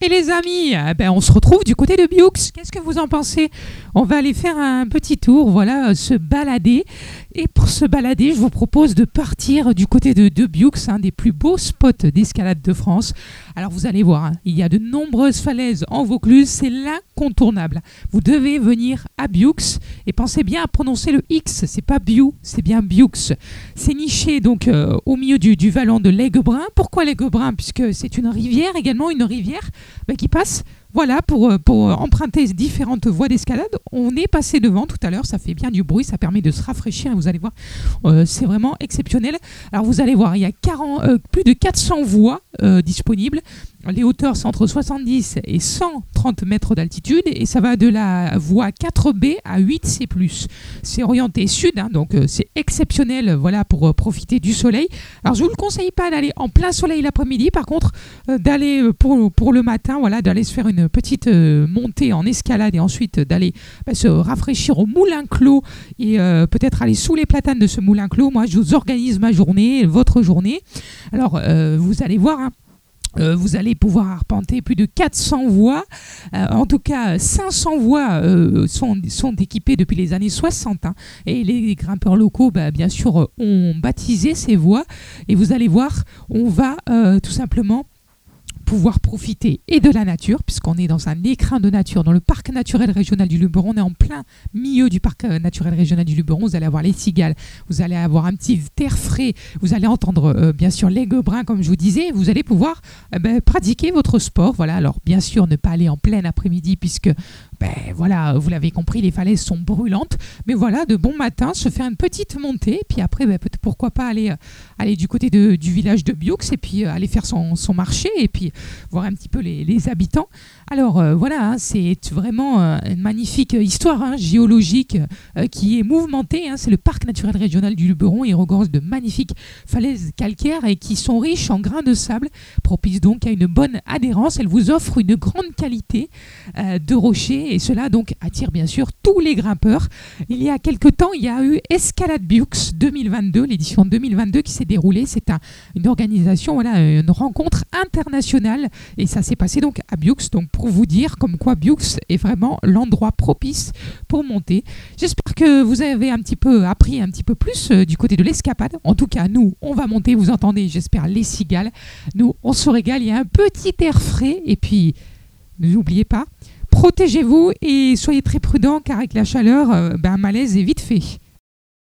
Et les amis, eh ben, on se retrouve du côté de Bioux. Qu'est-ce que vous en pensez? On va aller faire un petit tour, voilà, se balader. Et pour se balader, je vous propose de partir du côté de, de un des plus beaux spots d'escalade de France. Alors vous allez voir, hein, il y a de nombreuses falaises en Vaucluse, c'est l'incontournable. Vous devez venir à Bioux et pensez bien à prononcer le X, c'est pas Biou, c'est bien Bioux. C'est niché donc euh, au milieu du, du vallon de l'Aiguebrun. Pourquoi l'Aiguebrun Puisque c'est une rivière, également une rivière bah, qui passe voilà, pour, euh, pour emprunter différentes voies d'escalade, on est passé devant tout à l'heure, ça fait bien du bruit, ça permet de se rafraîchir, vous allez voir, euh, c'est vraiment exceptionnel. Alors vous allez voir, il y a 40, euh, plus de 400 voies disponibles, les hauteurs sont entre 70 et 130 mètres d'altitude et ça va de la voie 4B à 8C+. C'est orienté sud, hein, donc c'est exceptionnel voilà, pour profiter du soleil. Alors je ne vous le conseille pas d'aller en plein soleil l'après-midi, par contre d'aller pour, pour le matin, voilà, d'aller se faire une petite euh, montée en escalade et ensuite d'aller bah, se rafraîchir au moulin clos et euh, peut-être aller sous les platanes de ce moulin clos. Moi, je vous organise ma journée, votre journée. Alors, euh, vous allez voir. Hein, vous allez pouvoir arpenter plus de 400 voies. en tout cas, 500 voies sont, équipées depuis les années 60. Hein. et les grimpeurs locaux, bah, bien sûr, ont baptisé ces voies. Et vous allez voir, on va tout simplement pouvoir profiter et de la nature, puisqu'on est dans un écrin de nature, dans le parc naturel régional du Luberon. On est en plein milieu du parc euh, naturel régional du Luberon. Vous allez avoir les cigales, vous allez avoir un petit terre frais, vous allez entendre euh, bien sûr les gobrins, comme je vous disais. Vous allez pouvoir euh, ben, pratiquer votre sport. Voilà, alors bien sûr, ne pas aller en plein après-midi, puisque ben voilà, vous l'avez compris, les falaises sont brûlantes. Mais voilà, de bon matin, se faire une petite montée. Puis après, ben, pourquoi pas aller, euh, aller du côté du village de Bioux et puis euh, aller faire son, marché et puis voir un petit peu les, habitants. Alors euh, voilà, hein, c'est vraiment une magnifique histoire hein, géologique qui est mouvementée. Hein. c'est le parc naturel régional du Luberon. Il regorge de magnifiques falaises calcaires et qui sont riches en grains de sable, propice donc à une bonne adhérence. Elle vous offre une grande qualité de rochers et cela donc attire bien sûr tous les grimpeurs. Il y a quelque temps, il y a eu Escalade Bux 2022, l'édition 2022 qui s'est déroulée. C'est un, une organisation, voilà, une rencontre internationale et ça s'est passé donc à Bux. Donc pour vous dire comme quoi Bux est vraiment l'endroit propice pour monter. J'espère que vous avez un petit peu appris un petit peu plus euh, du côté de l'escapade. En tout cas, nous, on va monter, vous entendez, j'espère, les cigales. Nous, on se régale, il y a un petit air frais et puis n'oubliez pas, Protégez-vous et soyez très prudents car avec la chaleur, euh, ben, malaise est vite fait.